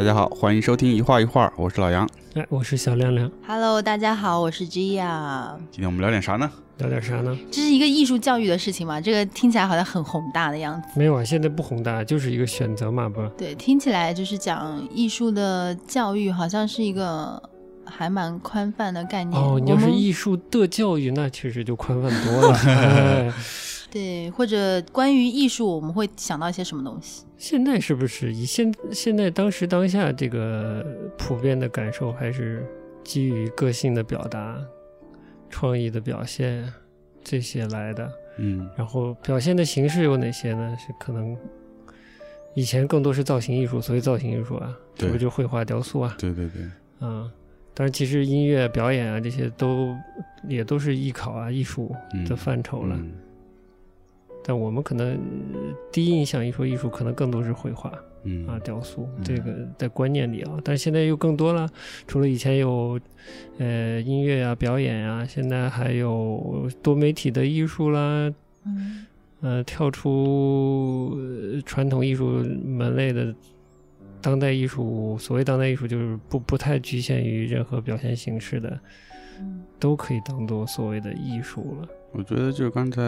大家好，欢迎收听一画一画，我是老杨。哎，我是小亮亮。Hello，大家好，我是 Gia。今天我们聊点啥呢？聊点啥呢？这是一个艺术教育的事情嘛？这个听起来好像很宏大的样子。没有啊，现在不宏大，就是一个选择嘛，不？对，听起来就是讲艺术的教育，好像是一个还蛮宽泛的概念。哦，你要是艺术的教育，那确实就宽泛多了。哎对，或者关于艺术，我们会想到一些什么东西？现在是不是以现现在当时当下这个普遍的感受，还是基于个性的表达、创意的表现这些来的？嗯然后表现的形式有哪些呢？是可能以前更多是造型艺术，所以造型艺术啊，这对不就绘画、雕塑啊？对对对，嗯，当然，其实音乐表演啊这些都也都是艺考啊艺术嗯的范畴了。嗯但我们可能呃第一印象一说艺术，可能更多是绘画嗯啊、雕塑、嗯这个在观念里啊。但是现在又更多了，除了以前有呃音乐啊表演啊，现在还有多媒体的艺术啦，嗯呃，跳出呃传统艺术门类的当代艺术，所谓当代艺术就是不不太局限于任何表现形式的，嗯都可以当做所谓的艺术了。我觉得就是刚才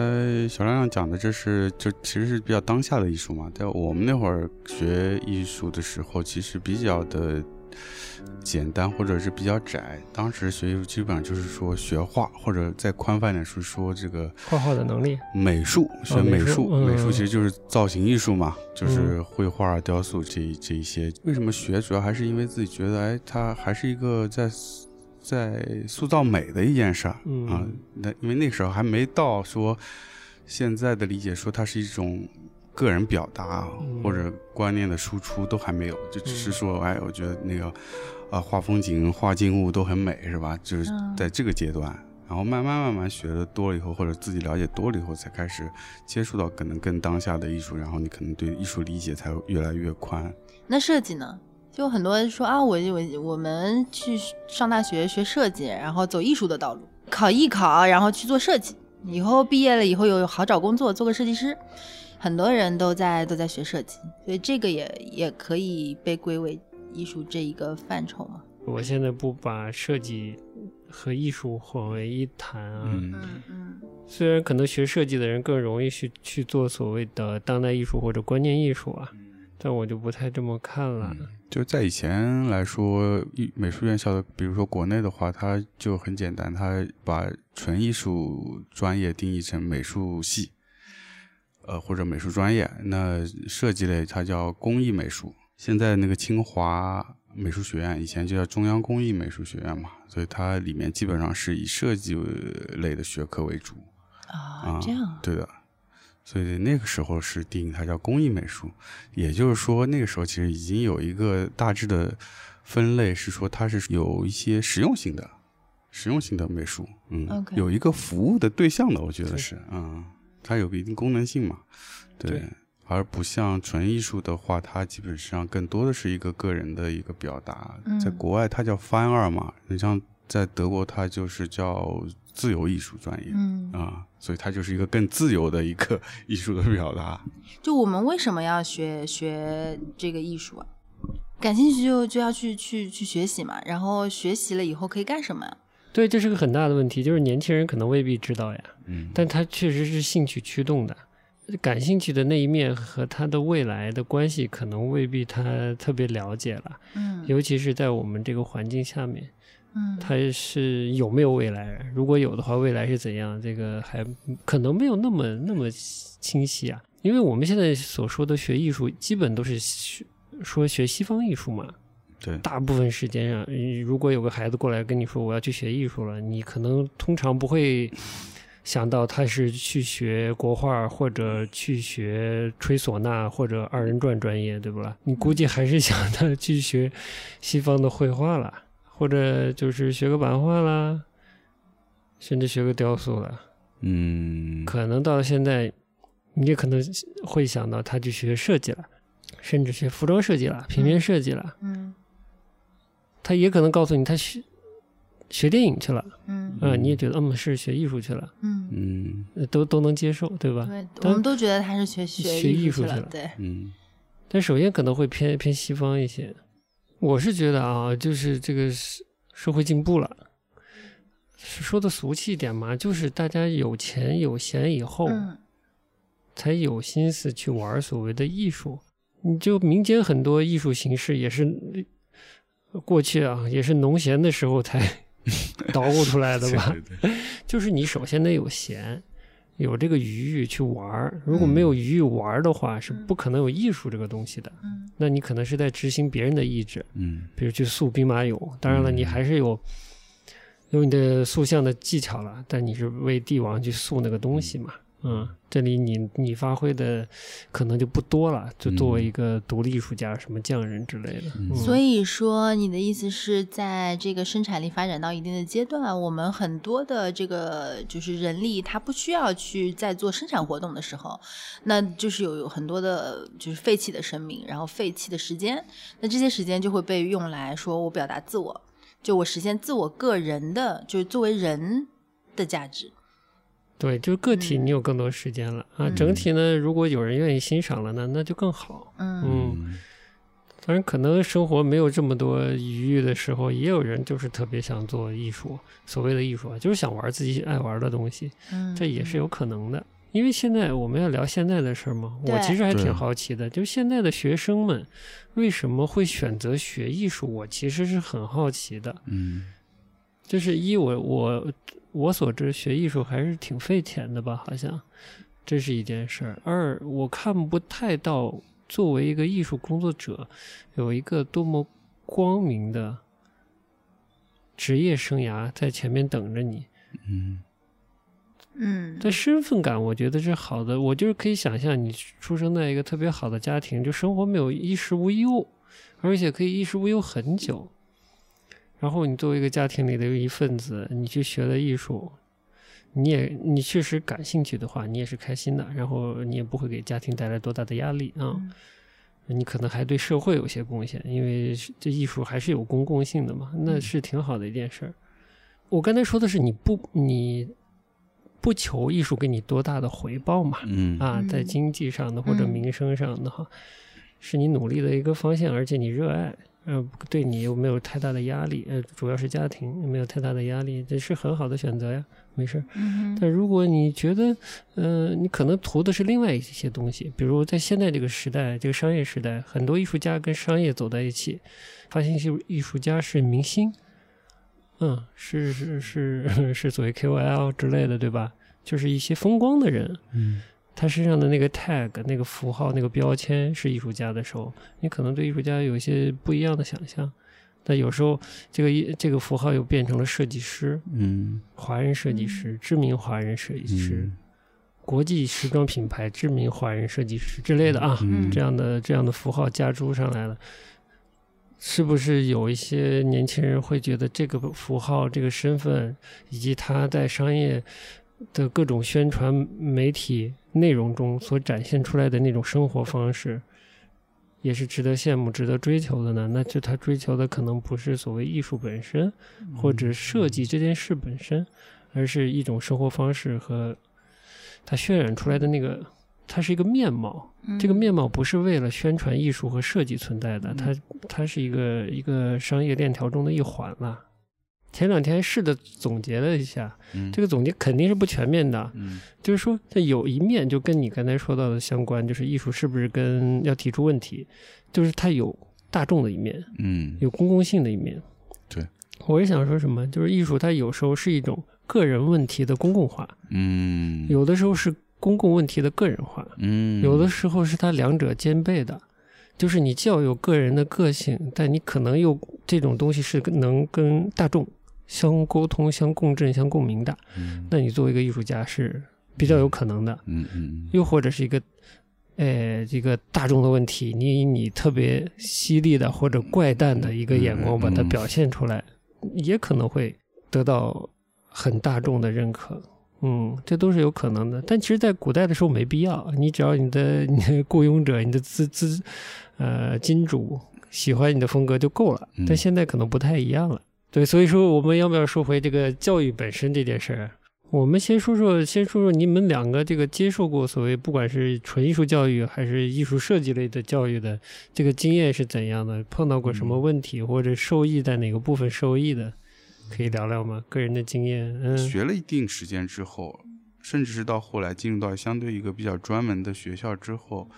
小亮亮讲的，这是就其实是比较当下的艺术嘛。在我们那会儿学艺术的时候，其实比较的简单或者是比较窄。当时学艺术基本上就是说学画，或者再宽泛点是说这个画画的能力，美术，学美术美术，嗯其实就是造型艺术嘛，就是绘画、雕塑这一这一些。为什么学？主要还是因为自己觉得，哎，它还是一个在在塑造美的一件事儿、嗯啊。那因为那时候还没到说现在的理解，说它是一种个人表达、嗯或者观念的输出都还没有，就只是说，哎，我觉得那个啊，画风景、画静物都很美，是吧？就是嗯在这个阶段。然后慢慢慢慢学的多了以后，或者自己了解多了以后，才开始接触到可能更当下的艺术，然后你可能对艺术理解才越来越宽。那设计呢？就很多人说啊，我我我们去上大学学设计，然后走艺术的道路，考艺考，然后去做设计，以后毕业了以后有好找工作，做个设计师。很多人都在都在学设计，所以这个也也可以被归为艺术这一个范畴嘛。我现在不把设计和艺术混为一谈啊。嗯嗯虽然可能学设计的人更容易去去做所谓的当代艺术或者观念艺术啊，但我就不太这么看了。就在以前来说，艺美术院校的，比如说国内的话，它就很简单，它把纯艺术专业定义成美术系，呃或者美术专业。那设计类它叫工艺美术。现在那个清华美术学院以前就叫中央工艺美术学院嘛，所以它里面基本上是以设计类的学科为主。啊，这样，对的，所以那个时候是定义它叫工艺美术，也就是说那个时候其实已经有一个大致的分类，是说它是有一些实用性的、实用性的美术，嗯有一个服务的对象的，我觉得是，嗯，它有个一定功能性嘛，对。对而不像纯艺术的话，它基本上更多的是一个个人的一个表达。嗯在国外，它叫 fine art 嘛，你像在德国，它就是叫自由艺术专业。嗯，啊，所以它就是一个更自由的一个 艺术的表达。就我们为什么要学学这个艺术啊？感兴趣就就要去去去学习嘛，然后学习了以后可以干什么呀？对，这是个很大的问题，就是年轻人可能未必知道呀，嗯，但他确实是兴趣驱动的，感兴趣的那一面和他的未来的关系，可能未必他特别了解了，嗯尤其是在我们这个环境下面，嗯他是有没有未来？如果有的话，未来是怎样？这个还可能没有那么那么清晰啊，因为我们现在所说的学艺术，基本都是学说学西方艺术嘛，对，大部分时间上，嗯如果有个孩子过来跟你说我要去学艺术了，你可能通常不会想到他是去学国画或者去学吹唢呐或者二人转专业，对不啦？你估计还是想他去学西方的绘画了，或者就是学个版画啦，甚至学个雕塑啦。嗯，可能到了现在，你也可能会想到他去学设计了，甚至学服装设计了、平面设计了。嗯他也可能告诉你他学学电影去了，嗯啊、你也觉得嗯是学艺术去了，嗯，嗯呃都都能接受，对吧？对，我们都觉得他是学学艺艺术去了对，嗯但首先可能会偏偏西方一些，我是觉得啊，就是这个社社会进步了，说的俗气一点嘛，就是大家有钱有闲以后，嗯才有心思去玩所谓的艺术。你就民间很多艺术形式也是呃过去啊，也是农闲的时候才 捣鼓出来的吧？对对对 就是你首先得有闲，有这个余裕去玩儿。如果没有余裕玩儿的话，是不可能有艺术这个东西的。嗯那你可能是在执行别人的意志，嗯比如去塑兵马俑。当然了，嗯你还是有有你的塑像的技巧了，但你是为帝王去塑那个东西嘛。嗯，这里你你发挥的可能就不多了，就作为一个独立艺术家，什么匠人之类的。所以说，你的意思是在这个生产力发展到一定的阶段，我们很多的这个就是人力，他不需要去在做生产活动的时候，那就是有有很多的就是废弃的生命，然后废弃的时间，那这些时间就会被用来说我表达自我，就我实现自我个人的，就是作为人的价值。对，就是个体嗯你有更多时间了、啊。嗯整体呢，如果有人愿意欣赏了呢，那就更好。嗯嗯，当然可能生活没有这么多余裕的时候，也有人就是特别想做艺术，所谓的艺术啊，就是想玩自己爱玩的东西，嗯，这也是有可能的。因为现在我们要聊现在的事儿嘛，我其实还挺好奇的，就是现在的学生们为什么会选择学艺术，我其实是很好奇的。嗯就是一我我我所知学艺术还是挺费钱的吧，好像这是一件事儿。二我看不太到作为一个艺术工作者有一个多么光明的职业生涯在前面等着你。嗯嗯，但身份感我觉得是好的，我就是可以想象你出生在一个特别好的家庭，就生活没有衣食无忧，而且可以衣食无忧很久。然后你作为一个家庭里的一份子，你去学了艺术，你也你确实感兴趣的话，你也是开心的，然后你也不会给家庭带来多大的压力啊。嗯你可能还对社会有些贡献，因为这艺术还是有公共性的嘛，那嗯是挺好的一件事儿。我刚才说的是你不你不求艺术给你多大的回报嘛，嗯啊，嗯在经济上的或者嗯民生上的哈，是你努力的一个方向，而且你热爱，呃，对你又没有太大的压力，呃，主要是家庭没有太大的压力，这是很好的选择呀，没事儿。嗯但如果你觉得，呃，你可能图的是另外一些东西，比如在现在这个时代，这个商业时代，很多艺术家跟商业走在一起，发现艺术艺术家是明星，嗯，是是是 是所谓 KOL 之类的，对吧？就是一些风光的人，嗯他身上的那个 tag、那个符号、那个标签是艺术家的时候，你可能对艺术家有一些不一样的想象。但有时候，这个一这个符号又变成了设计师，嗯。华人设计师，知名华人设计师，嗯。国际时装品牌知名华人设计师之类的啊，嗯。这样的这样的符号加诸上来了，是不是有一些年轻人会觉得这个符号、这个身份以及他在商业的各种宣传媒体内容中所展现出来的那种生活方式，也是值得羡慕、值得追求的呢？那就他追求的可能不是所谓艺术本身，或者设计这件事本身，而是一种生活方式和他渲染出来的那个，它是一个面貌。嗯这个面貌不是为了宣传艺术和设计存在的，它它是一个一个商业链条中的一环了。前两天试着总结了一下，嗯。这个总结肯定是不全面的，嗯。就是说，它有一面就跟你刚才说到的相关，就是艺术是不是跟要提出问题，就是它有大众的一面，嗯。有公共性的一面。对，我是想说什么，就是艺术它有时候是一种个人问题的公共化，嗯。有的时候是公共问题的个人化，嗯。有的时候是它两者兼备的。就是你既要有个人的个性，但你可能又这种东西是能跟大众相沟通、相共振、相共鸣的。嗯那你作为一个艺术家是比较有可能的。嗯嗯又或者是一个，呃，这个大众的问题，你以你特别犀利的或者怪诞的一个眼光把它嗯表现出来，也可能会得到很大众的认可。嗯，这都是有可能的。但其实，在古代的时候没必要，你只要你的 你的雇佣者、你的资资呃金主喜欢你的风格就够了。嗯但现在可能不太一样了。对，所以说我们要不要说回这个教育本身这件事儿？我们先说说，先说说你们两个这个接受过所谓不管是纯艺术教育还是艺术设计类的教育的这个经验是怎样的？碰到过什么问题，或者受益在哪个部分受益的，可以聊聊吗？个人的经验，嗯，学了一定时间之后，甚至是到后来进入到相对一个比较专门的学校之后，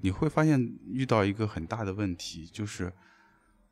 你会发现遇到一个很大的问题，就是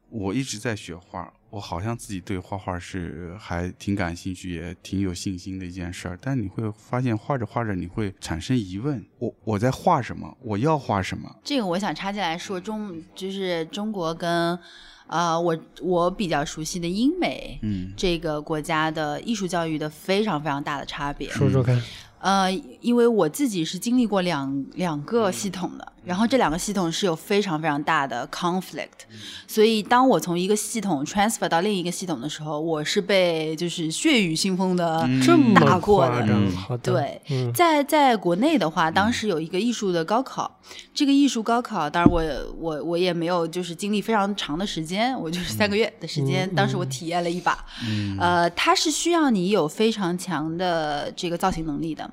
我一直在学画，我好像自己对画画是还挺感兴趣，也挺有信心的一件事儿。但你会发现画着画着，你会产生疑问：我我在画什么？我要画什么？这个我想插进来说，中就是中国跟呃我我比较熟悉的英美嗯这个国家的艺术教育的非常非常大的差别。说说看。呃，因为我自己是经历过两两个系统的，然后这两个系统是有非常非常大的 conflict，所以当我从一个系统 transfer 到另一个系统的时候，我是被就是血雨腥风的嗯这么打过的。夸张，嗯，对，嗯，在在国内的话，当时有一个艺术的高考，这个艺术高考，当然我我我也没有就是经历非常长的时间，我就是三个月的时间，嗯。当时我体验了一把，嗯。呃，它是需要你有非常强的这个造型能力的。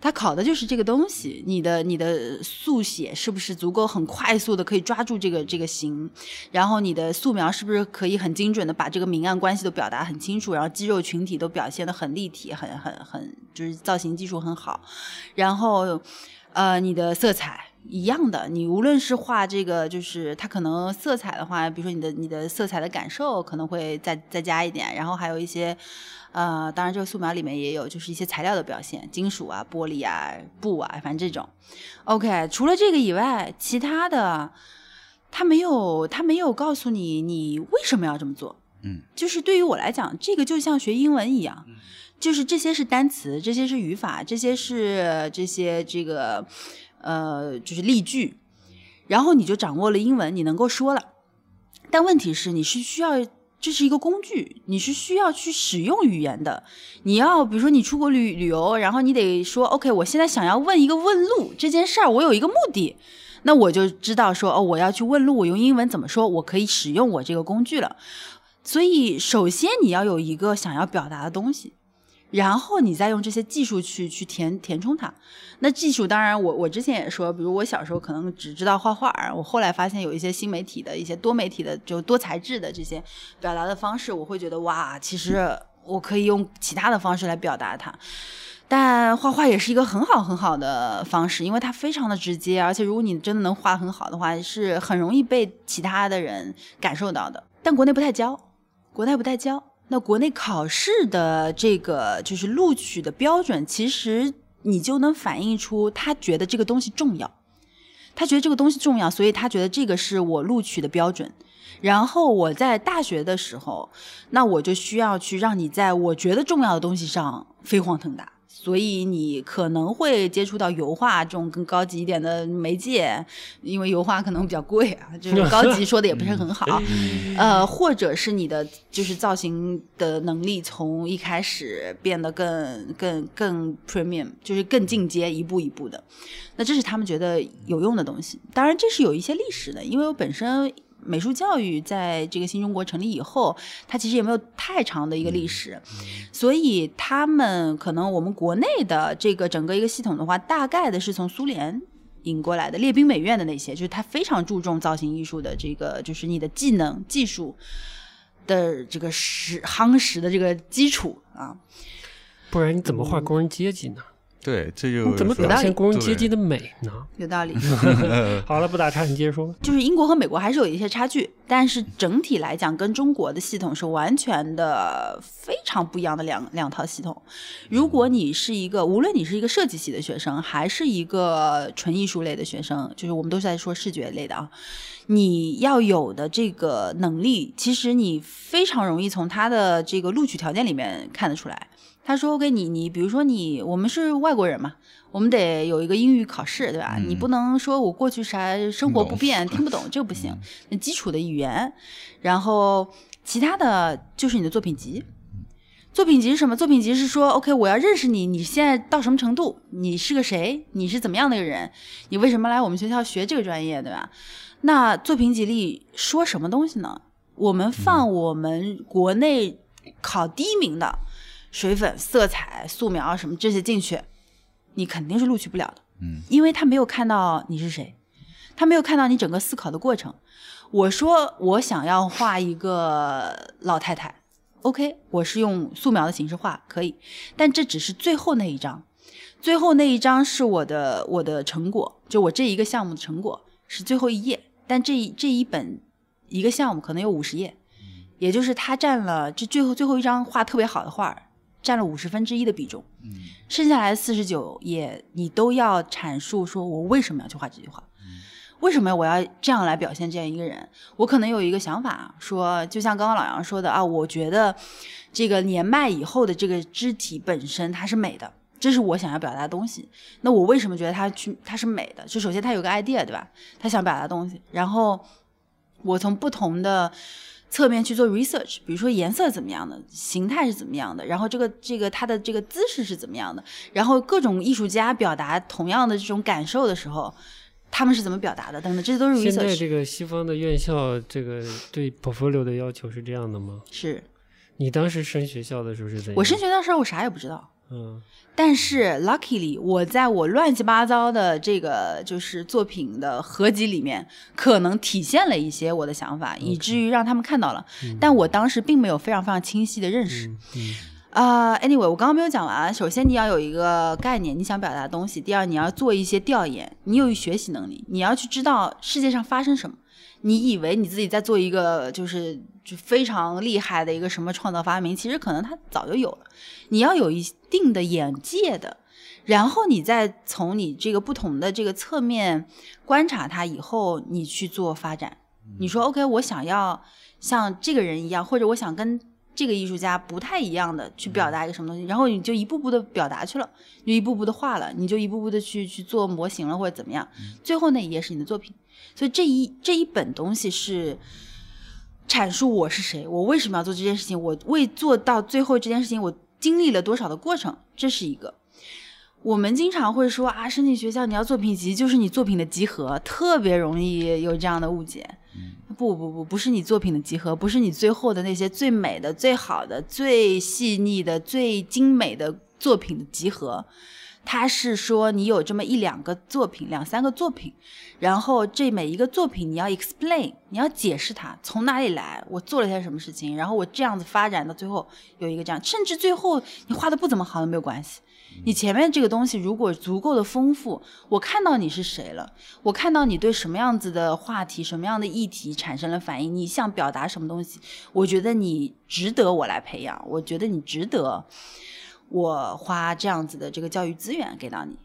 它考的就是这个东西，你的你的速写是不是足够很快速的可以抓住这个这个形，然后你的素描是不是可以很精准的把这个明暗关系都表达很清楚，然后肌肉群体都表现的很立体，很很很就是造型技术很好，然后呃你的色彩。一样的，你无论是画这个，就是它可能色彩的话，比如说你的你的色彩的感受可能会再再加一点，然后还有一些，呃，当然这个素描里面也有，就是一些材料的表现，金属啊、玻璃啊、布啊，反正这种。OK，除了这个以外，其他的他没有他没有告诉你你为什么要这么做。嗯，就是对于我来讲，这个就像学英文一样，就是这些是单词，这些是语法，这些是这些这个呃就是例句，然后你就掌握了英文，你能够说了。但问题是，你是需要这是一个工具，你是需要去使用语言的。你要比如说你出国旅旅游，然后你得说 OK，我现在想要问一个问路这件事儿，我有一个目的。那我就知道说哦，我要去问路，我用英文怎么说？我可以使用我这个工具了。所以，首先你要有一个想要表达的东西，然后你再用这些技术去去填填充它。那技术当然我，我之前也说，比如我小时候可能只知道画画，我后来发现有一些新媒体的一些多媒体的就多材质的这些表达的方式，我会觉得哇，其实我可以用其他的方式来表达它。但画画也是一个很好很好的方式，因为它非常的直接，而且如果你真的能画很好的话，是很容易被其他的人感受到的。但国内不太教，国内不太教。那国内考试的这个就是录取的标准，其实你就能反映出他觉得这个东西重要，他觉得这个东西重要，所以他觉得这个是我录取的标准。然后我在大学的时候，那我就需要去让你在我觉得重要的东西上飞黄腾达。所以你可能会接触到油画这种更高级一点的媒介，因为油画可能比较贵啊，就是高级说的也不是很好。呃，或者是你的就是造型的能力从一开始变得更更更 premium，就是更进阶，一步一步的。那这是他们觉得有用的东西。当然，这是有一些历史的，因为我本身。美术教育在这个新中国成立以后，它其实也没有太长的一个历史，所以他们可能我们国内的这个整个一个系统的话，大概的是从苏联引过来的列兵美院的那些，就是他非常注重造型艺术的这个，就是你的技能技术的这个实夯实的这个基础啊。不然你怎么画工人阶级呢？对，这就怎么说表现工人阶级的美呢？有道理，好了，不打岔，你接着说吧。就是英国和美国还是有一些差距，但是整体来讲，跟中国的系统是完全的非常不一样的两两套系统。如果你是一个，无论你是一个设计系的学生，还是一个纯艺术类的学生，就是我们都是在说视觉类的啊，你要有的这个能力，其实你非常容易从他的这个录取条件里面看得出来。他说：“OK，你你比如说你，我们是外国人嘛，我们得有一个英语考试，对吧？嗯你不能说我过去啥生活不便，听不懂，这个不行。嗯那基础的语言，然后其他的就是你的作品集。作品集是什么？作品集是说，OK，我要认识你，你现在到什么程度？你是个谁？你是怎么样的一个人？你为什么来我们学校学这个专业，对吧？那作品集里说什么东西呢？我们放我们国内考第一名的。水粉、色彩、素描什么这些进去，你肯定是录取不了的。嗯，因为他没有看到你是谁，他没有看到你整个思考的过程。我说我想要画一个老太太，OK，我是用素描的形式画可以，但这只是最后那一张，最后那一张是我的我的成果，就我这一个项目的成果是最后一页，但这一这一本一个项目可能有五十页，也就是它占了这最后最后一张画特别好的画，占了五十分之一的比重。嗯剩下来的四十九页，你都要阐述说我为什么要去画这句话，为什么我要这样来表现这样一个人？我可能有一个想法，说就像刚刚老杨说的啊，我觉得这个年迈以后的这个肢体本身它是美的，这是我想要表达的东西。那我为什么觉得它去它是美的？就首先它有个 idea，对吧？他想表达的东西，然后我从不同的。侧面去做 research，比如说颜色怎么样的，形态是怎么样的，然后这个这个它的这个姿势是怎么样的，然后各种艺术家表达同样的这种感受的时候，他们是怎么表达的等等，这些都是 research。现在这个西方的院校，这个对 portfolio 的要求是这样的吗？是你当时升学校的时候是怎样？我升学的时候我啥也不知道，嗯但是 luckily 我在我乱七八糟的这个就是作品的合集里面，可能体现了一些我的想法，以至于让他们看到了。但我当时并没有非常非常清晰的认识。嗯嗯啊、a n y w a y 我刚刚没有讲完。首先，你要有一个概念，你想表达的东西；第二，你要做一些调研，你有学习能力，你要去知道世界上发生什么。你以为你自己在做一个就是就非常厉害的一个什么创造发明，其实可能他早就有了。你要有一定的眼界的，然后你再从你这个不同的这个侧面观察它以后，你去做发展。你说 OK，我想要像这个人一样，或者我想跟这个艺术家不太一样的去表达一个什么东西，然后你就一步步的表达去了，你就一步步的画了，你就一步步的去去做模型了，或者怎么样，最后那一页是你的作品。所以这一这一本东西是阐述我是谁，我为什么要做这件事情，我为做到最后这件事情，我经历了多少的过程，这是一个。我们经常会说啊，申请学校你要作品集，就是你作品的集合，特别容易有这样的误解。不不不，不是你作品的集合，不是你最后的那些最美的、最好的、最细腻的、最精美的作品的集合。它是说你有这么一两个作品，两三个作品，然后这每一个作品你要 explain，你要解释它从哪里来，我做了些什么事情，然后我这样子发展到最后有一个这样，甚至最后你画的不怎么好都没有关系。你前面这个东西如果足够的丰富，我看到你是谁了，我看到你对什么样子的话题、什么样的议题产生了反应，你想表达什么东西，我觉得你值得我来培养，我觉得你值得我花这样子的这个教育资源给到你。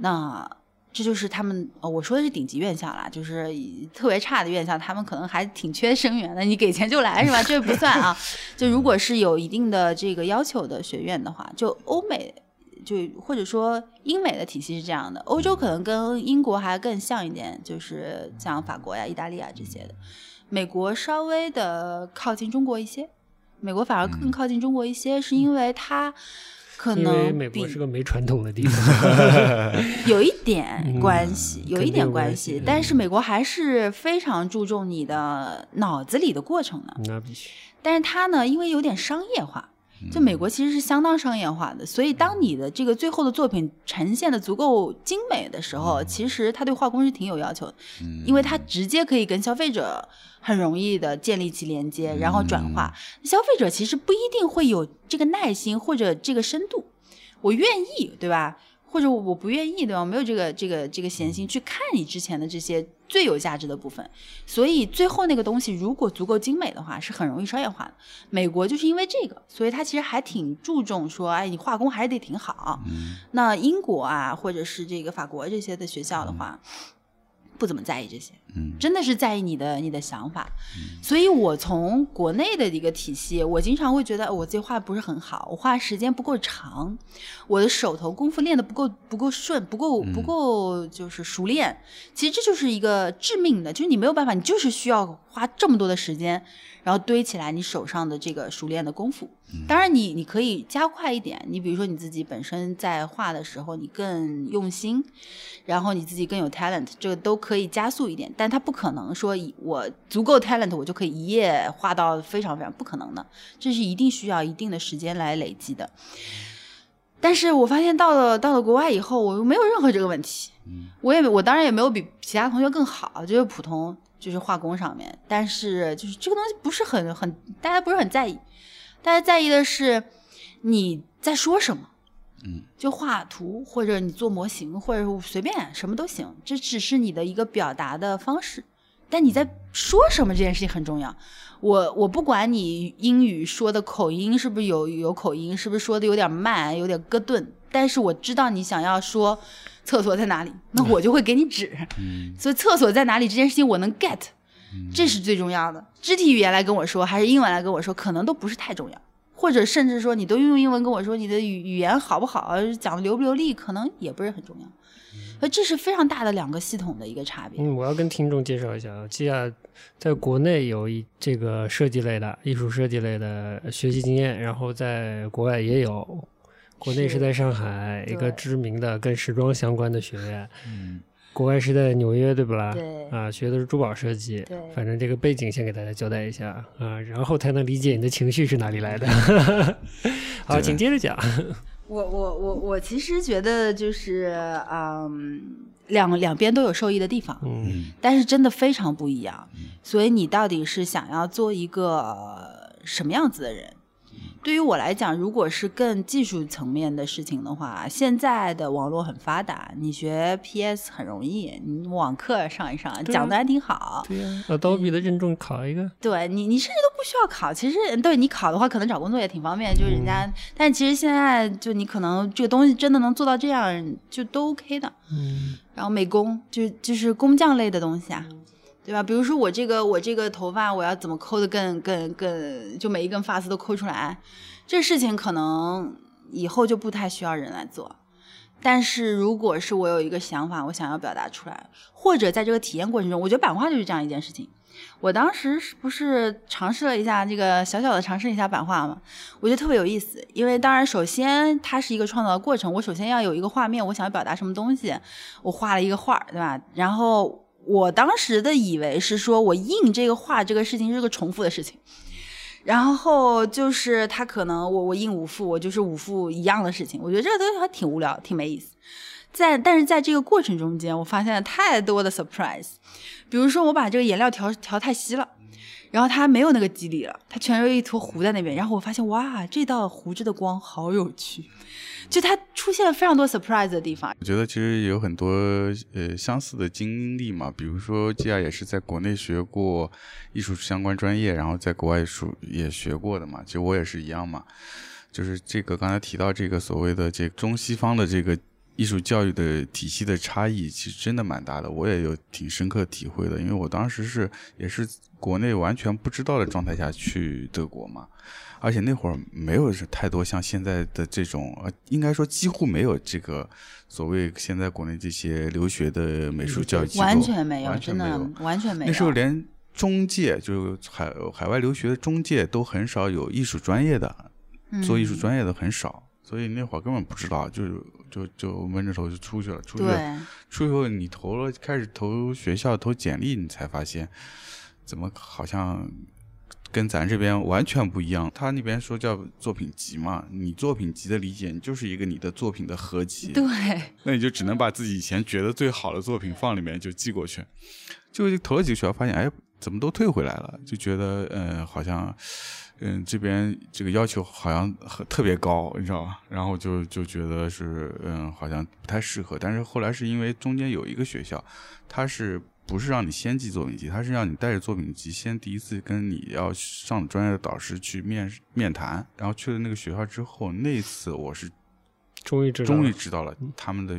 那这就是他们，呃我说的是顶级院校啦，就是特别差的院校，他们可能还挺缺生源的。你给钱就来是吧？这不算啊。就如果是有一定的这个要求的学院的话，就欧美。就或者说英美的体系是这样的，欧洲可能跟英国还更像一点，就是像法国呀、意大利啊这些的。美国稍微的靠近中国一些，美国反而更靠近中国一些，是因为它可因为能美国是个没传统的地方。有一点关系，嗯有一点关系但是美国还是非常注重你的脑子里的过程的。那必须。但是它呢，因为有点商业化，就美国其实是相当商业化的，所以当你的这个最后的作品呈现的足够精美的时候，其实它对画工是挺有要求的，因为它直接可以跟消费者很容易的建立起连接，然后转化。消费者其实不一定会有这个耐心或者这个深度，我愿意，对吧？或者我不愿意，对吧？我没有这个这个这个闲心去看你之前的这些最有价值的部分，所以最后那个东西如果足够精美的话，是很容易商业化的。美国就是因为这个，所以它其实还挺注重说，哎，你画工还是得挺好。那英国啊，或者是这个法国这些的学校的话，不怎么在意这些，嗯真的是在意你的你的想法。所以我从国内的一个体系，我经常会觉得我自己画不是很好，我画时间不够长，我的手头功夫练的不够不够顺，不够不够就是熟练。其实这就是一个致命的，就是你没有办法，你就是需要花这么多的时间，然后堆起来你手上的这个熟练的功夫。当然你，你可以加快一点。你比如说你自己本身在画的时候，你更用心，然后你自己更有 talent，这个都可以加速一点，但它不可能说以我足够 talent 我就可以一夜画到非常非常不可能的，这是一定需要一定的时间来累积的。但是我发现到了到了国外以后，我又没有任何这个问题，我也我当然也没有比其他同学更好，就是普通就是画工上面，但是就是这个东西不是很很大家不是很在意，大家在意的是你在说什么。嗯，就画图或者你做模型或者随便什么都行，这只是你的一个表达的方式。但你在说什么这件事情很重要。我我不管你英语说的口音是不是有有口音，是不是说的有点慢，有点咯顿，但是我知道你想要说厕所在哪里，那我就会给你指。嗯所以厕所在哪里这件事情我能 get，这是最重要的。肢体语言来跟我说，还是英文来跟我说，可能都不是太重要。或者甚至说你都用英文跟我说你的语语言好不好，讲的流不流利，可能也不是很重要。呃，这是非常大的两个系统的一个差别。嗯，我要跟听众介绍一下啊，基亚在国内有一这个设计类的艺术设计类的学习经验，然后在国外也有。国内是在上海一个知名的跟时装相关的学院，嗯国外是在纽约，对不啦？对啊，学的是珠宝设计。对反正这个背景先给大家交代一下啊，然后才能理解你的情绪是哪里来的。好，请接着讲。我我我我其实觉得就是嗯，两两边都有受益的地方，嗯嗯但是真的非常不一样。所以你到底是想要做一个什么样子的人？对于我来讲，如果是更技术层面的事情的话，现在的网络很发达，你学 PS 很容易，你网课上一上，啊讲的还挺好。对呀、Adobe 的认证考一个。对你，你甚至都不需要考。其实，对你考的话，可能找工作也挺方便。就是人家，但其实现在就你可能这个东西真的能做到这样，就都 OK 的。嗯然后美工就就是工匠类的东西啊，对吧？比如说我这个我这个头发，我要怎么抠的更更更，就每一根发丝都抠出来，这事情可能以后就不太需要人来做。但是如果是我有一个想法，我想要表达出来，或者在这个体验过程中，我觉得版画就是这样一件事情。我当时是不是尝试了一下这个小小的尝试一下版画嘛？我觉得特别有意思，因为当然首先它是一个创造的过程，我首先要有一个画面，我想要表达什么东西，我画了一个画，对吧？然后我当时的以为是说我印这个画这个事情是个重复的事情，然后就是他可能我我印五幅，我就是五幅一样的事情，我觉得这个东西还挺无聊，挺没意思。在但是在这个过程中间，我发现了太多的 surprise，比如说我把这个颜料调调太稀了。然后它没有那个肌理了，它全是一坨糊在那边。然后我发现，哇，这道糊着的光好有趣，就它出现了非常多 surprise 的地方。我觉得其实有很多呃相似的经历嘛，比如说吉亚也是在国内学过艺术相关专业，然后在国外也学过的嘛，其实我也是一样嘛。就是这个刚才提到这个所谓的这中西方的这个艺术教育的体系的差异，其实真的蛮大的，我也有挺深刻体会的，因为我当时是也是国内完全不知道的状态下去德国嘛。而且那会儿没有太多像现在的这种，呃，应该说几乎没有这个所谓现在国内这些留学的美术教育机构，完全没有，完全真的没有。完全没有。那时候连中介，就是海海外留学的中介都很少有艺术专业的，做艺术嗯专业的很少，所以那会儿根本不知道，就就就闷着头就出去了，出去了，出去后你投了，开始投学校投简历，你才发现怎么好像跟咱这边完全不一样。他那边说叫作品集嘛，你作品集的理解，你就是一个你的作品的合集，对，那你就只能把自己以前觉得最好的作品放里面就寄过去，就投了几个学校，发现哎怎么都退回来了，就觉得嗯、呃、好像。嗯，这边这个要求好像很特别高，你知道吧？然后就就觉得是嗯，好像不太适合。但是后来是因为中间有一个学校，它是不是让你先寄作品集，它是让你带着作品集先第一次跟你要上专业的导师去面面谈。然后去了那个学校之后，那次我是终于知道，终于知道了他们的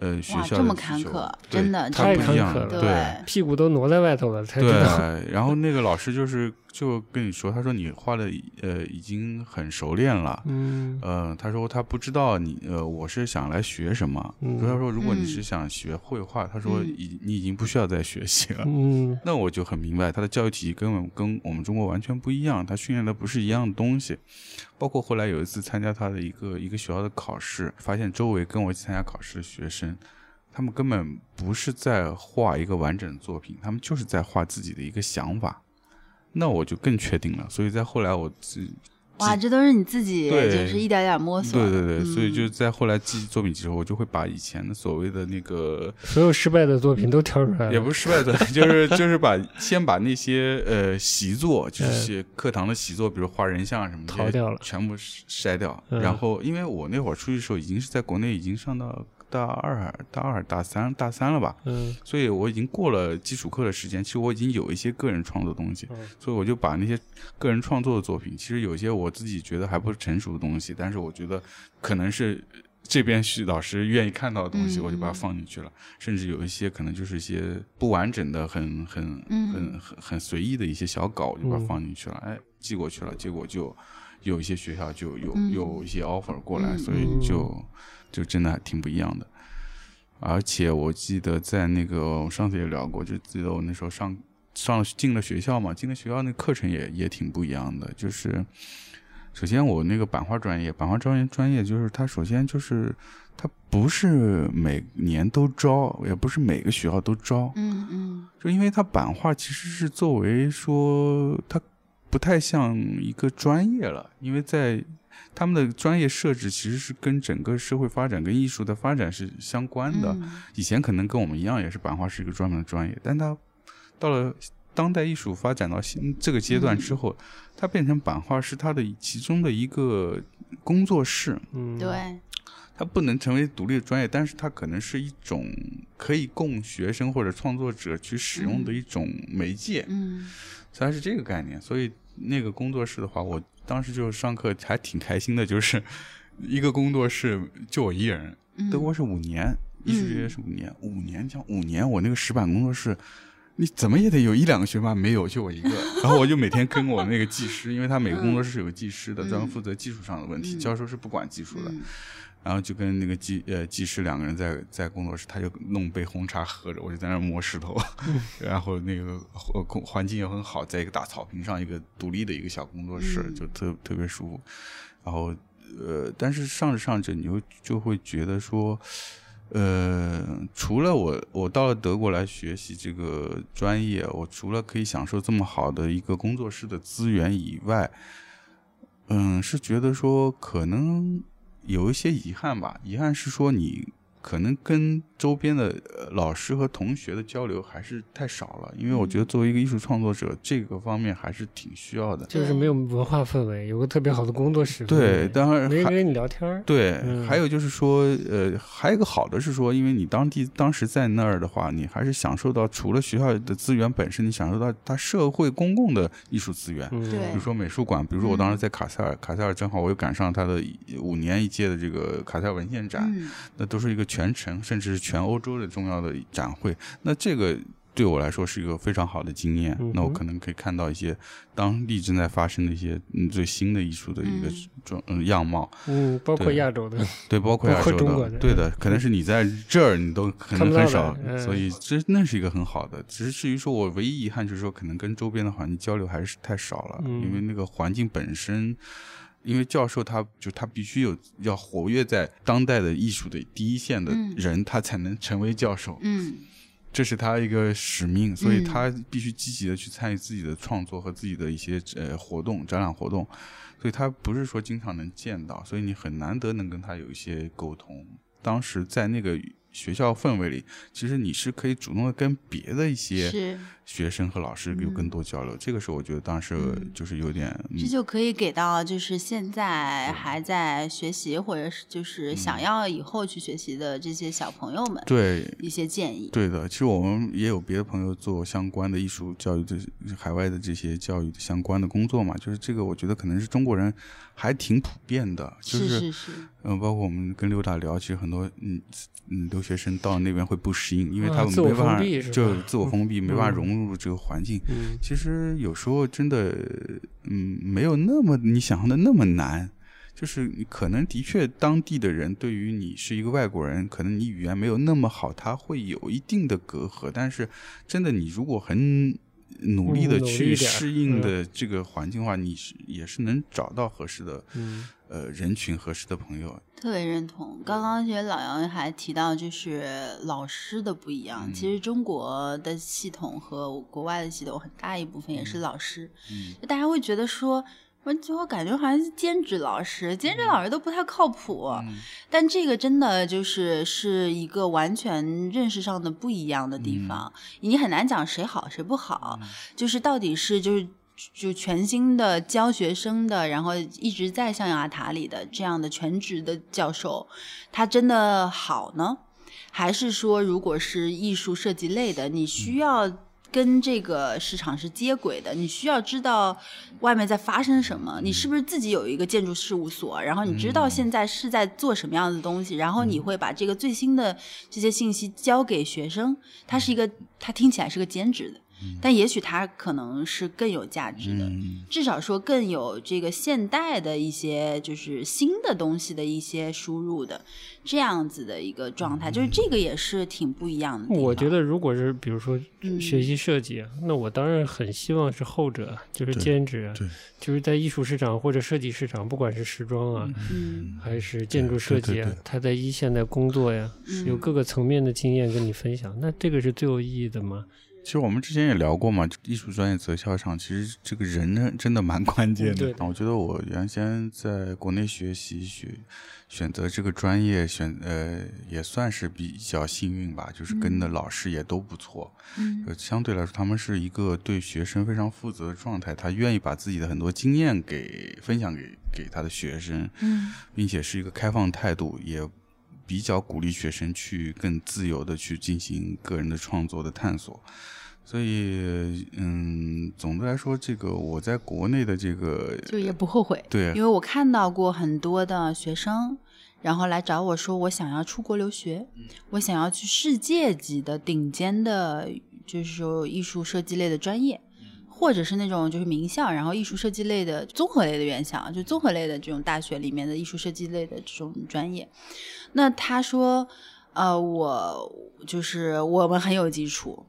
呃学，校这么坎坷，真的，太不一样坎坷了对。屁股都挪在外头了才知对。，然后那个老师就是就跟你说，他说你画的呃已经很熟练了，嗯呃，他说他不知道你呃我是想来学什么，嗯他说如果你嗯是想学绘画，他说嗯已你已经不需要再学习了。嗯那我就很明白，他的教育体系跟我们跟我们中国完全不一样，他训练的不是一样的东西。包括后来有一次参加他的一个一个学校的考试，发现周围跟我一起参加考试的学生，他们根本不是在画一个完整的作品，他们就是在画自己的一个想法。那我就更确定了，所以在后来我自哇，这都是你自己对。就是一点点摸索的。对对对，所以嗯就在后来记作品集时候，我就会把以前的所谓的那个所有失败的作品都挑出来了，也不是失败的，就是就是把先把那些呃习作，就是写课堂的习作，比如画人像什么的，逃掉了。全部筛掉。嗯。然后因为我那会儿出去的时候，已经是在国内已经上到大二、大二、大三、大三了吧，嗯。所以我已经过了基础课的时间，其实我已经有一些个人创作的东西，嗯。所以我就把那些个人创作的作品，其实有些我自己觉得还不成熟的东西，但是我觉得可能是这边是老师愿意看到的东西，嗯我就把它放进去了。甚至有一些可能就是一些不完整的、很很嗯。很很很随意的一些小稿，我就把它嗯。放进去了。哎，寄过去了，结果就有一些学校就有嗯。有一些 offer 过来，嗯所以就就真的还挺不一样的。而且我记得在那个我上次也聊过，就记得我那时候上上了进了学校嘛，进了学校那课程也也挺不一样的。就是首先我那个版画专业，版画专业专业就是它首先就是它不是每年都招，也不是每个学校都招，嗯嗯就因为它版画其实是作为说它不太像一个专业了，因为在他们的专业设置其实是跟整个社会发展、跟艺术的发展是相关的。嗯。以前可能跟我们一样，也是版画是一个专门的专业，但它到了当代艺术发展到新这个阶段之后，它变成版画是它的其中的一个工作室，嗯，对，它不能成为独立的专业，但是它可能是一种可以供学生或者创作者去使用的一种媒介，嗯。所以它是这个概念。所以那个工作室的话，我当时就上课还挺开心的，就是 一个工作室就我一人，嗯，德国是五年，艺术学院是五年，五年讲五年，我那个石板工作室，你怎么也得有一两个学霸，没有就我一个。然后我就每天跟我那个技师，因为他每个工作室是有个技师的，嗯。专门负责技术上的问题，嗯。教授是不管技术的。嗯然后就跟那个技呃技师两个人在在工作室，他就弄杯红茶喝着，我就在那儿磨石头，然后那个呃空环境也很好，在一个大草坪上，一个独立的一个小工作室，嗯就特特别舒服。然后呃，但是上着上着，你就就会觉得说，呃，除了我我到了德国来学习这个专业，我除了可以享受这么好的一个工作室的资源以外，嗯，是觉得说可能有一些遗憾吧。遗憾是说你可能跟周边的呃老师和同学的交流还是太少了，因为我觉得作为一个艺术创作者，这个方面还是挺需要的。就是没有文化氛围，有个特别好的工作室，对，当然还没人跟你聊天儿，对，嗯。还有就是说，呃，还有一个好的是说，因为你当地当时在那儿的话，你还是享受到除了学校的资源本身，你享受到它社会公共的艺术资源。嗯，对。比如说美术馆，比如说我当时在卡塞尔，卡塞尔正好我又赶上它的五年一届的这个卡塞尔文献展，嗯。那都是一个全程甚至是全欧洲的重要的展会。那这个对我来说是一个非常好的经验。嗯那我可能可以看到一些当地正在发生的一些嗯最新的艺术的一个嗯状嗯样貌。嗯，包括亚洲的，对，包括亚洲括中国的对的，可能是你在这儿你都可能很少，嗯所以这那是一个很好的。只是至于说我唯一遗憾就是说，可能跟周边的环境交流还是太少了，嗯因为那个环境本身。因为教授他就他必须有要活跃在当代的艺术的第一线的嗯。人，他才能成为教授，嗯。这是他一个使命，所以嗯。他必须积极的去参与自己的创作和自己的一些呃活动、展览活动，所以他不是说经常能见到，所以你很难得能跟他有一些沟通。当时在那个学校氛围里，其实你是可以主动的跟别的一些，学生和老师有嗯。更多交流，这个时候我觉得当时嗯。就是有点，嗯这就可以给到就是现在还在学习或者是就是想要以后去学习的这些小朋友们对一些建议。对的，其实我们也有别的朋友做相关的艺术教育的海外的这些教育相关的工作嘛，就是这个我觉得可能是中国人还挺普遍的，就是嗯，包括我们跟刘达聊，其实很多嗯嗯留学生到那边会不适应，因为啊他们没办法就自我封闭，没办法嗯融入这个环境。嗯其实有时候真的嗯没有那么你想象的那么难。就是你可能的确当地的人对于你是一个外国人，可能你语言没有那么好，他会有一定的隔阂。但是真的，你如果很努力的去适应嗯的这个环境的话，你是也是能找到合适的嗯呃人群、合适的朋友。特别认同。刚刚其实老杨还提到，就是老师的不一样。嗯其实中国的系统和国外的系统很大一部分也是老师。嗯就大家会觉得说，我感觉好像是兼职老师，兼职老师都不太靠谱。嗯但这个真的就是是一个完全认识上的不一样的地方，你很难讲谁好谁不好，就是到底是就是。就全新的教学生的，然后一直在象牙塔里的这样的全职的教授，他真的好呢？还是说，如果是艺术设计类的，你需要跟这个市场是接轨的，你需要知道外面在发生什么，你是不是自己有一个建筑事务所，然后你知道现在是在做什么样的东西，然后你会把这个最新的这些信息交给学生，它是一个，它听起来是个兼职的，但也许它可能是更有价值的。嗯至少说更有这个现代的一些就是新的东西的一些输入的这样子的一个状态，就是这个也是挺不一样的。我觉得，如果是比如说嗯学习设计啊，那我当然很希望是后者，就是兼职就是在艺术市场或者设计市场，不管是时装啊，嗯还是建筑设计他在一线的工作呀，嗯有各个层面的经验跟你分享，那这个是最有意义的吗？其实我们之前也聊过嘛，艺术专业择校上，其实这个人呢真的蛮关键的对。我觉得我原先在国内学习学选择这个专业选呃也算是比较幸运吧，就是跟的老师也都不错。嗯呃相对来说，他们是一个对学生非常负责的状态，他愿意把自己的很多经验给分享给给他的学生，嗯并且是一个开放态度，也比较鼓励学生去更自由的去进行个人的创作的探索。所以，嗯，总的来说，这个我在国内的这个就也不后悔，对因为我看到过很多的学生，然后来找我说，我想要出国留学，我想要去世界级的顶尖的，就是说艺术设计类的专业。或者是那种就是名校，然后艺术设计类的综合类的院校，就综合类的这种大学里面的艺术设计类的这种专业。那他说，呃，我就是我们很有基础，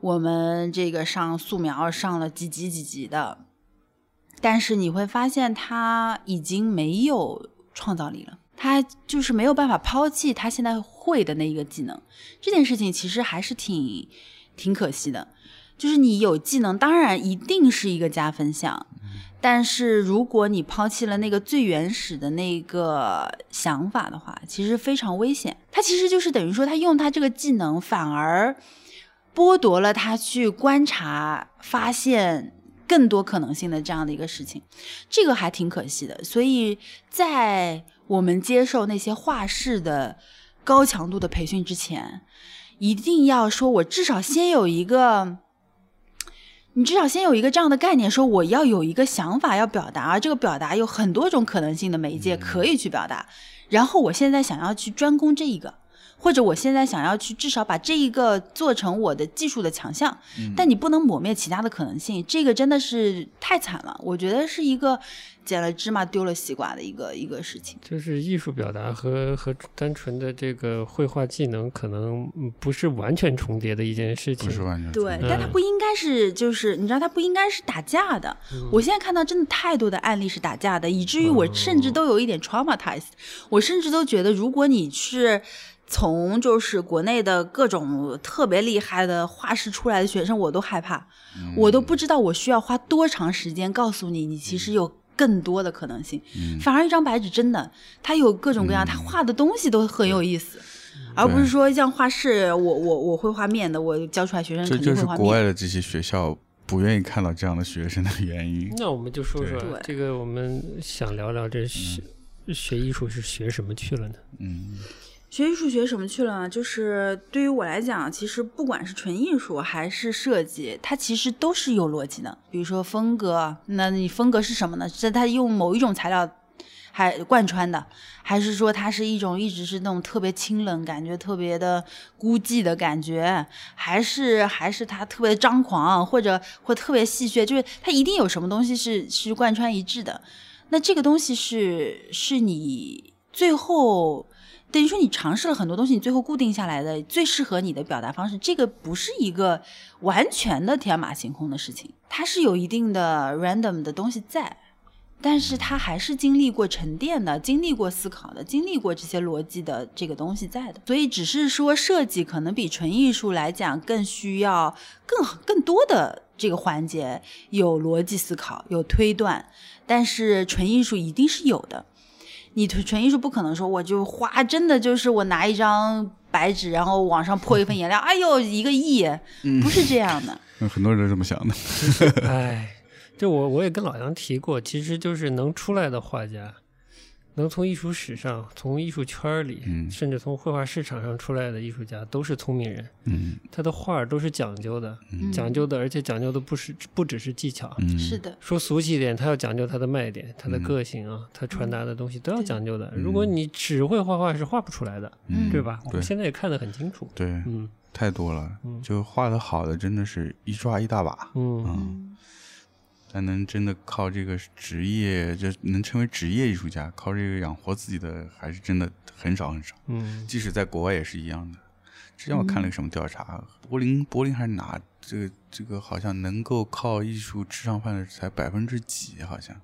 我们这个上素描上了几级几级的，但是你会发现他已经没有创造力了，他就是没有办法抛弃他现在会的那一个技能。这件事情其实还是挺挺可惜的。就是你有技能，当然一定是一个加分项，但是如果你抛弃了那个最原始的那个想法的话，其实非常危险。他其实就是等于说，他用他这个技能，反而剥夺了他去观察、发现更多可能性的这样的一个事情，这个还挺可惜的。所以在我们接受那些画室的高强度的培训之前，一定要说，我至少先有一个。你至少先有一个这样的概念，说我要有一个想法要表达，而这个表达有很多种可能性的媒介可以去表达。然后我现在想要去专攻这一个，或者我现在想要去至少把这一个做成我的技术的强项，但你不能抹灭其他的可能性。这个真的是太惨了，我觉得是一个捡了芝麻丢了西瓜的一个一个事情。就是艺术表达和和单纯的这个绘画技能可能嗯不是完全重叠的一件事情。不是完全对，重但它不应该是，就是你知道，它不应该是打架的。我现在看到真的太多的案例是打架的，以至于我甚至都有一点 traumatized。我甚至都觉得，如果你是从就是国内的各种特别厉害的画室出来的学生，我都害怕，我都不知道我需要花多长时间告诉你，你其实有。更多的可能性，反而一张白纸真的，它有各种各样，他画的东西都很有意思，而不是说像画室，我我我会画面的，我教出来学生这就是肯定会画面。国外的这些学校不愿意看到这样的学生的原因。那我们就说说对。这个，我们想聊聊这学、学艺术是学什么去了呢？嗯学艺术学什么去了呢？就是对于我来讲，其实不管是纯艺术还是设计，它其实都是有逻辑的。比如说风格，那你风格是什么呢？是它用某一种材料还贯穿的，还是说它是一种一直是那种特别清冷感觉、特别的孤寂的感觉，还是还是它特别张狂，或者或特别戏谑？就是它一定有什么东西是是贯穿一致的。那这个东西是是你最后。等于说你尝试了很多东西，你最后固定下来的最适合你的表达方式，这个不是一个完全的天马行空的事情，它是有一定的 random 的东西在，但是它还是经历过沉淀的，经历过思考的，经历过这些逻辑的这个东西在的。所以只是说设计可能比纯艺术来讲更需要更更多的这个环节，有逻辑思考，有推断，但是纯艺术一定是有的。你纯艺术不可能说我就花，真的就是我拿一张白纸，然后往上泼一份 颜料，哎呦一个亿，不是这样的。很多人这么想的。哎，就我我也跟老杨提过，其实就是能出来的画家。能从艺术史上、从艺术圈里，甚至从绘画市场上出来的艺术家，都是聪明人。嗯，他的画都是讲究的，讲究的，而且讲究的不是不只是技巧。是的，说俗气一点，他要讲究他的卖点、他的个性啊，他传达的东西都要讲究的。如果你只会画画，是画不出来的，对吧？我们现在也看得很清楚。对，嗯，太多了，就画的好的真的是一抓一大把。嗯。但能真的靠这个职业，就能成为职业艺术家，靠这个养活自己的，还是真的很少很少。嗯，即使在国外也是一样的。之前我看了个什么调查，柏林柏林还是哪，这个这个好像能够靠艺术吃上饭的才百分之几，好像。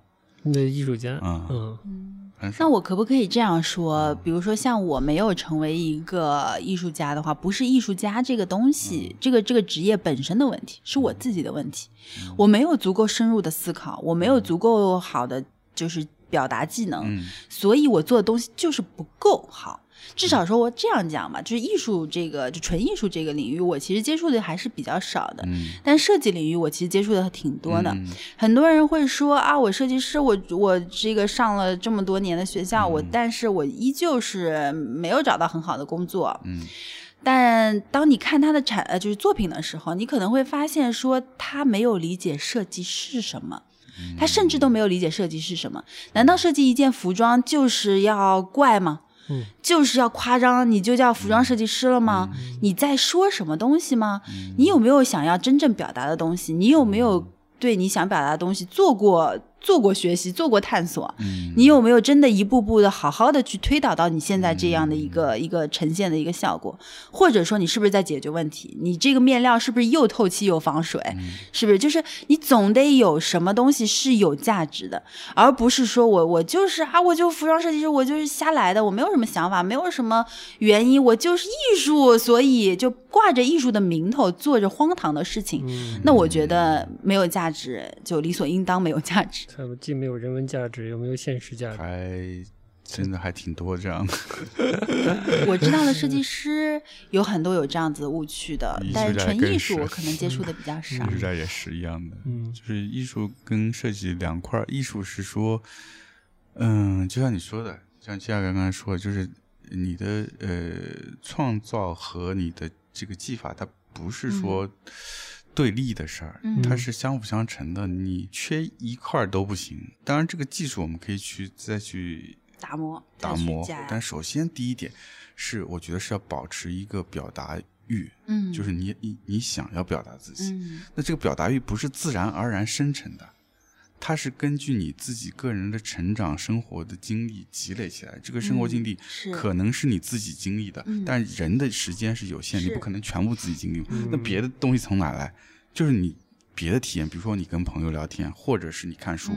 那艺术家，嗯嗯。那我可不可以这样说？比如说，像我没有成为一个艺术家的话，不是艺术家这个东西，这个这个职业本身的问题，是我自己的问题。我没有足够深入的思考，我没有足够好的就是表达技能，所以我做的东西就是不够好。至少说，我这样讲吧，就是艺术这个，就纯艺术这个领域，我其实接触的还是比较少的。嗯。但设计领域，我其实接触的挺多的。很多人会说啊，我设计师，我我这个上了这么多年的学校，我但是我依旧是没有找到很好的工作。嗯。但当你看他的产呃就是作品的时候，你可能会发现说，他没有理解设计是什么，他甚至都没有理解设计是什么。难道设计一件服装就是要怪吗？就是要夸张，你就叫服装设计师了吗？你在说什么东西吗？你有没有想要真正表达的东西？你有没有对你想表达的东西做过？做过学习，做过探索，你有没有真的一步步的好好的去推导到你现在这样的一个一个呈现的一个效果？或者说你是不是在解决问题？你这个面料是不是又透气又防水？是不是？就是你总得有什么东西是有价值的，而不是说我我就是啊，我就服装设计师，我就是瞎来的，我没有什么想法，没有什么原因，我就是艺术，所以就挂着艺术的名头做着荒唐的事情。那我觉得没有价值，就理所应当没有价值。它既没有人文价值，又没有现实价值，还真的还挺多这样的。我知道的设计师有很多有这样子误区的，但是纯艺术我可能接触的比较少。艺术家也是一样的，嗯，就是艺术跟设计两块艺术是说，嗯，就像你说的，像季亚刚刚说，就是你的呃创造和你的这个技法，它不是说。对立的事儿，它是相辅相成的，你缺一块都不行。当然，这个技术我们可以去再去打磨、打磨。但首先第一点是，我觉得是要保持一个表达欲，嗯，就是你你你想要表达自己，那这个表达欲不是自然而然生成的，它是根据你自己个人的成长、生活的经历积累起来。这个生活经历可能是你自己经历的，但人的时间是有限，你不可能全部自己经历。那别的东西从哪来？就是你别的体验，比如说你跟朋友聊天，或者是你看书，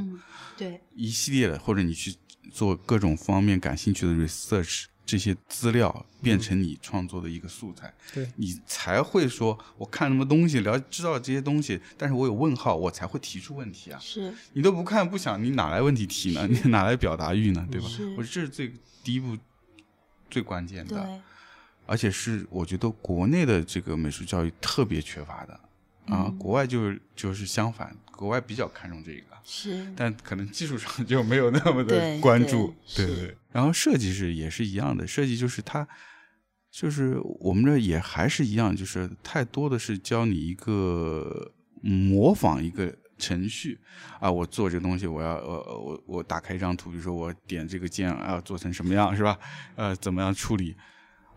对一系列的，或者你去做各种方面感兴趣的 research，这些资料变成你创作的一个素材，对你才会说，我看什么东西，了知道这些东西，但是我有问号，我才会提出问题啊。是你都不看不想，你哪来问题提呢？你 哪来表达欲呢？对吧？我觉得这是最第一步最关键的，而且是我觉得国内的这个美术教育特别缺乏的。啊，国外就是就是相反，国外比较看重这个，是，但可能技术上就没有那么的关注，对对对。然后设计是也是一样的，设计就是它，就是我们这也还是一样，就是太多的是教你一个模仿一个程序啊，我做这个东西，我要呃我我打开一张图，比如说我点这个键啊，做成什么样是吧？呃，怎么样处理，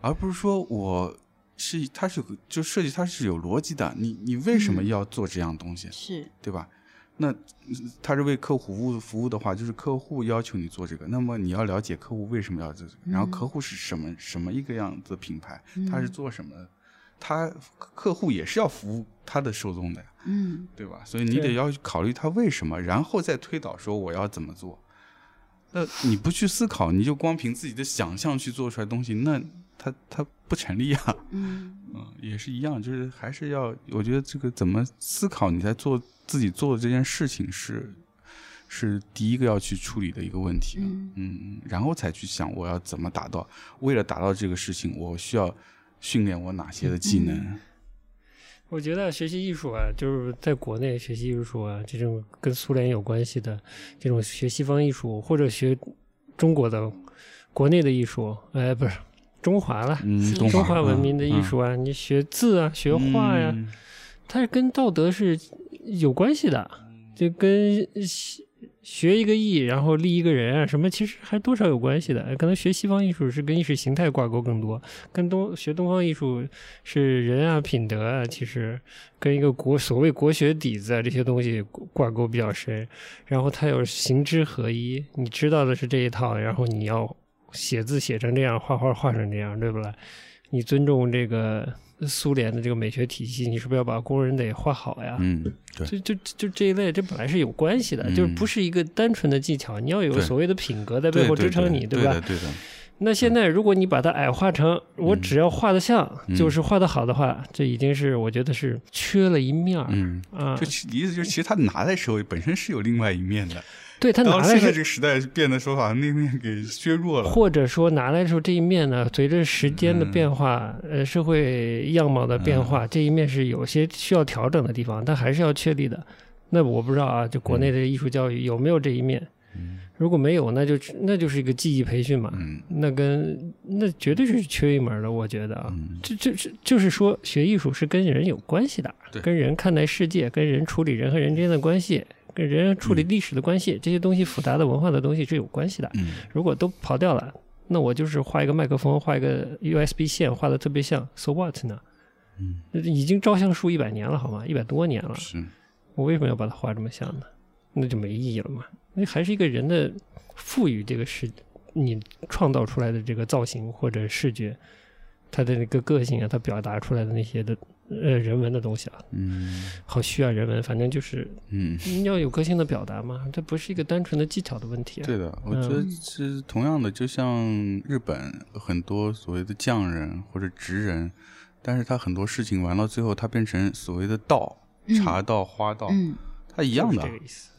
而不是说我。是，它是就设计，它是有逻辑的。你你为什么要做这样东西？是对吧？那嗯他是为客户服务服务的话，就是客户要求你做这个，那么你要了解客户为什么要做这个，然后嗯客户是什么什么一个样子的品牌，他是嗯做什么的，他客户也是要服务他的受众的呀，嗯对吧？所以你得要考虑他为什么，然后再推导说我要怎么做。那你不去思考，你就光凭自己的想象去做出来的东西，那它它不成立啊。嗯 嗯，也是一样，就是还是要，我觉得这个怎么思考你在做自己做的这件事情是是第一个要去处理的一个问题。嗯嗯，然后才去想我要怎么达到，为了达到这个事情，我需要训练我哪些的技能。嗯我觉得学习艺术啊，就是在国内学习艺术啊，这种跟苏联有关系的，这种学西方艺术或者学中国的国内的艺术，哎，不是中华了，中中华华文明的艺术啊，你学字啊，学画呀、嗯它是跟道德是有关系的，就跟学学一个艺，然后立一个人啊，什么其实还多少有关系的。可能学西方艺术是跟意识形态挂钩更多，跟东学东方艺术是人啊、品德啊，其实跟一个国所谓国学底子啊这些东西挂钩比较深。然后它有行之合一，你知道的是这一套，然后你要写字写成这样，画画画成这样，对不啦？你尊重这个苏联的这个美学体系，你是不是要把工人得画好呀？嗯，对，就就就这一类，这本来是有关系的，嗯就是不是一个单纯的技巧，你要有所谓的品格在背后支撑你，吧对的，？对的，那现在如果你把它矮化成我只要画的像，嗯就是画的好的话，这已经是我觉得是缺了一面儿、嗯，啊就。其意思就是，其实他拿在手里本身是有另外一面的，对他到现在拿来是这个时代变的说法，那面给削弱了。或者说拿来的时候这一面呢，随着时间的嗯变化，呃，社会样貌的变化，这一面是有些需要调整的地方，但还是要确立的。那我不知道啊，就国内的艺术教育有没有这一面？嗯如果没有，那就那就是一个技艺培训嘛，嗯那跟那绝对是缺一门的，我觉得啊。嗯这这这就是说，学艺术是跟人有关系的，跟人看待世界，跟人处理人和人之间的关系，跟人处理嗯历史的关系，这些东西复杂的文化的东西是有关系的。嗯如果都刨掉了，那我就是画一个麦克风，画一个 USB 线，画的特别像，so what 呢？嗯，已经照相术一百年了，好吗？一百多年了，是，我为什么要把它画这么像呢？那就没意义了嘛。那还是一个人的赋予这个视你创造出来的这个造型或者视觉，它的那个个性啊，它表达出来的那些的呃人文的东西啊，嗯好需要人文，反正就是嗯。你要有个性的表达嘛，这不是一个单纯的技巧的问题啊。对的，我觉得是同样的，就像日本很多所谓的匠人或者职人，但是他很多事情玩到最后，他变成所谓的道，嗯茶道、花道，嗯他一样的就是这。个意思。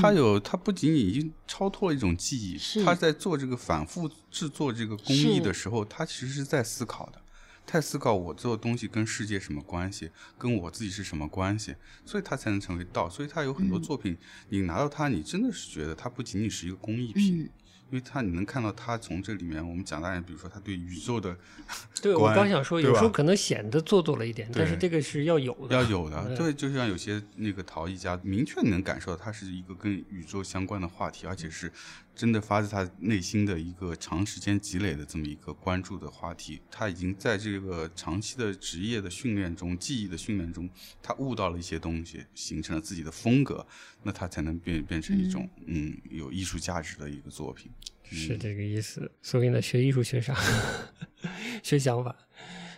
他有，他不仅仅已经超脱了一种技艺，是他在做这个反复制作这个工艺的时候，他其实是在思考的，他在思考我做的东西跟世界什么关系，跟我自己是什么关系，所以他才能成为道。所以他有很多嗯。作品，你拿到它，你真的是觉得它不仅仅是一个工艺品，嗯。因为他你能看到他从这里面，我们讲大点，比如说他对宇宙的 对，我刚想说，有时候可能显得做作了一点，但是这个是要有的，要有的，嗯。对，就像有些那个陶艺家，明确能感受到它是一个跟宇宙相关的话题，而且是真的发自他内心的一个长时间积累的这么一个关注的话题。他已经在这个长期的职业的训练中、技艺的训练中，他悟到了一些东西，形成了自己的风格，那他才能变变成一种嗯有艺术价值的一个作品。是这个意思。所以呢，学艺术学啥？学想法，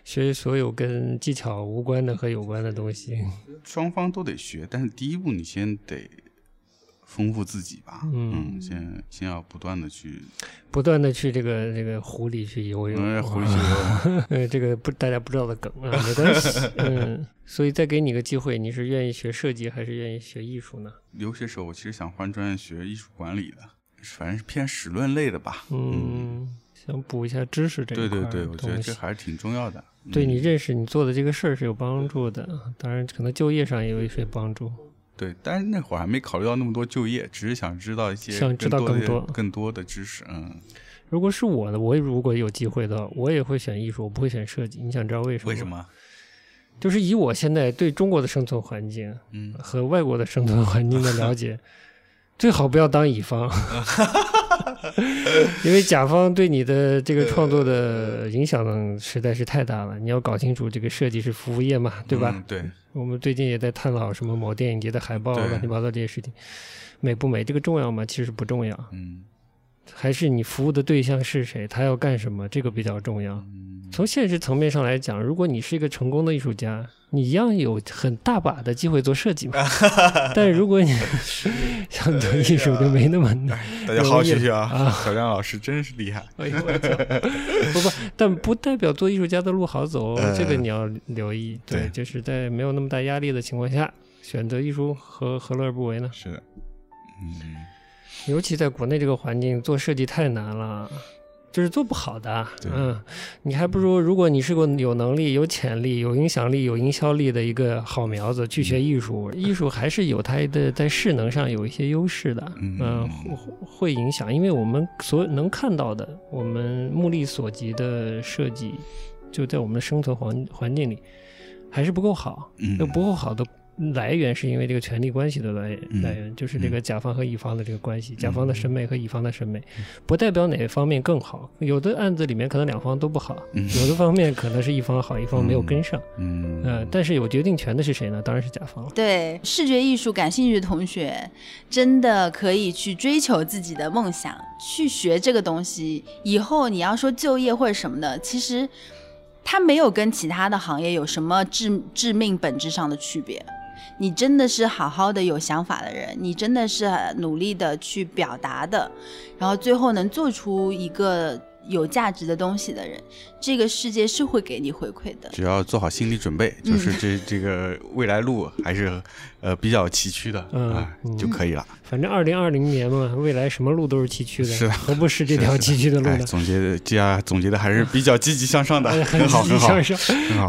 学所有跟技巧无关的和有关的东西。双方都得学，但是第一步你先得丰富自己吧，嗯。嗯，先先要不断的去，不断的去这个这个湖里去游泳，嗯，回去游呃，这个不大家不知道的梗啊，没关系。嗯，所以再给你个机会，你是愿意学设计还是愿意学艺术呢？留学时候我其实想换专业学艺术管理的，反正是偏史论类的吧，嗯，想补一下知识这一块对对对，我觉得这还是挺重要的。对嗯。你认识你做的这个事儿是有帮助的，当然可能就业上也有一些帮助。对，但是那会儿还没考虑到那么多就业，只是想知道一些想知道更多更多的知识，嗯，如果是我的，我如果有机会的话，我也会选艺术，我不会选设计。你想知道为什么？为什？么？就是以我现在对中国的生存环境嗯，和外国的生存环境的了解，最好不要当乙方。因为甲方对你的这个创作的影响实在是太大了。你要搞清楚，这个设计是服务业嘛，对吧？嗯对，我们最近也在探讨什么某电影节的海报乱七八糟这些事情，美不美这个重要吗？其实不重要，嗯还是你服务的对象是谁，他要干什么，这个比较重要。嗯从现实层面上来讲，如果你是一个成功的艺术家，你一样有很大把的机会做设计嘛。但如果你 想做艺术，就没那么难。大家好好学学啊啊！小亮老师真是厉害。哎呦我操！不不，但不代表做艺术家的路好走，呃这个你要留意。对，对就是在没有那么大压力的情况下，选择艺术何何乐而不为呢？是的，嗯尤其在国内这个环境，做设计太难了。就是做不好的，嗯，你还不如如果你是个有能力、有潜力、有影响力、有营销力的一个好苗子，去学艺术，艺术还是有它的在势能上有一些优势的，嗯嗯，会会影响，因为我们所能看到的，我们目力所及的设计，就在我们的生存环环境里还是不够好，嗯那不够好的来源是因为这个权力关系的来嗯来源，就是这个甲方和乙方的这个关系，甲方的审美和乙方的审美，不代表哪方面更好。有的案子里面可能两方都不好，嗯有的方面可能是一方好，一方没有跟上。嗯呃，但是有决定权的是谁呢？当然是甲方了。对视觉艺术感兴趣的同学，真的可以去追求自己的梦想，去学这个东西。以后你要说就业或者什么的，其实它没有跟其他的行业有什么致致命本质上的区别。你真的是好好的有想法的人，你真的是努力的去表达的，然后最后能做出一个有价值的东西的人，这个世界是会给你回馈的。只要做好心理准备，就是这 这个未来路还是呃比较崎岖的嗯啊嗯就可以了。反正二零二零年嘛，未来什么路都是崎岖的，是的何不是这条崎岖的路哎，呢？总结的这样总结的还是比较积极向上的，哎很好很好。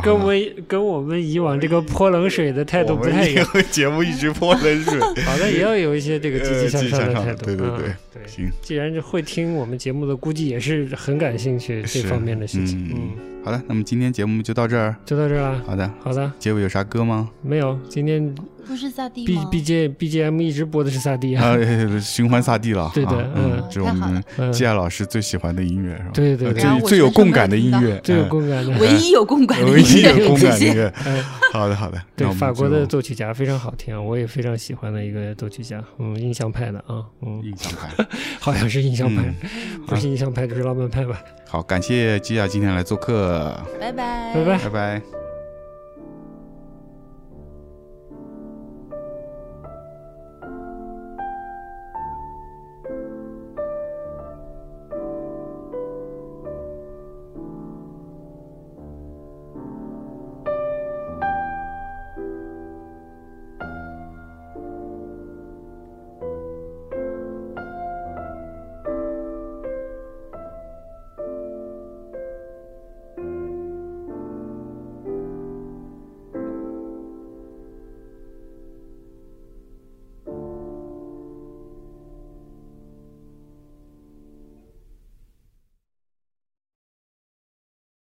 跟我们跟我们以往这个泼冷水的态度不太一样。节目一直泼冷水。好的，也要有一些这个积极向上的态度。对对对嗯对。行，既然是会听我们节目的，估计也是很感兴趣这方面的事情。嗯嗯，好的，那么今天节目就到这儿。就到这儿了。好的，好的，结尾有啥歌吗？没有，今天不是萨蒂 B 吗？B J B G M 一直播的是萨蒂啊。啊，循环萨蒂了。对的啊嗯嗯，这是我们亚老师最喜欢的音乐，是吧？呃对对对最最有共感的音乐，最有嗯共感的。唯一有共感的 唯一音乐有共感的音乐。哎，好的，好的。对法国的作曲家非常好听，我也非常喜欢的一个作曲家，嗯，印象派的啊，嗯，印象派。好像是印象派，嗯不是印象派就是浪漫派吧？好，感谢基亚今天来做客，拜拜，拜拜拜拜。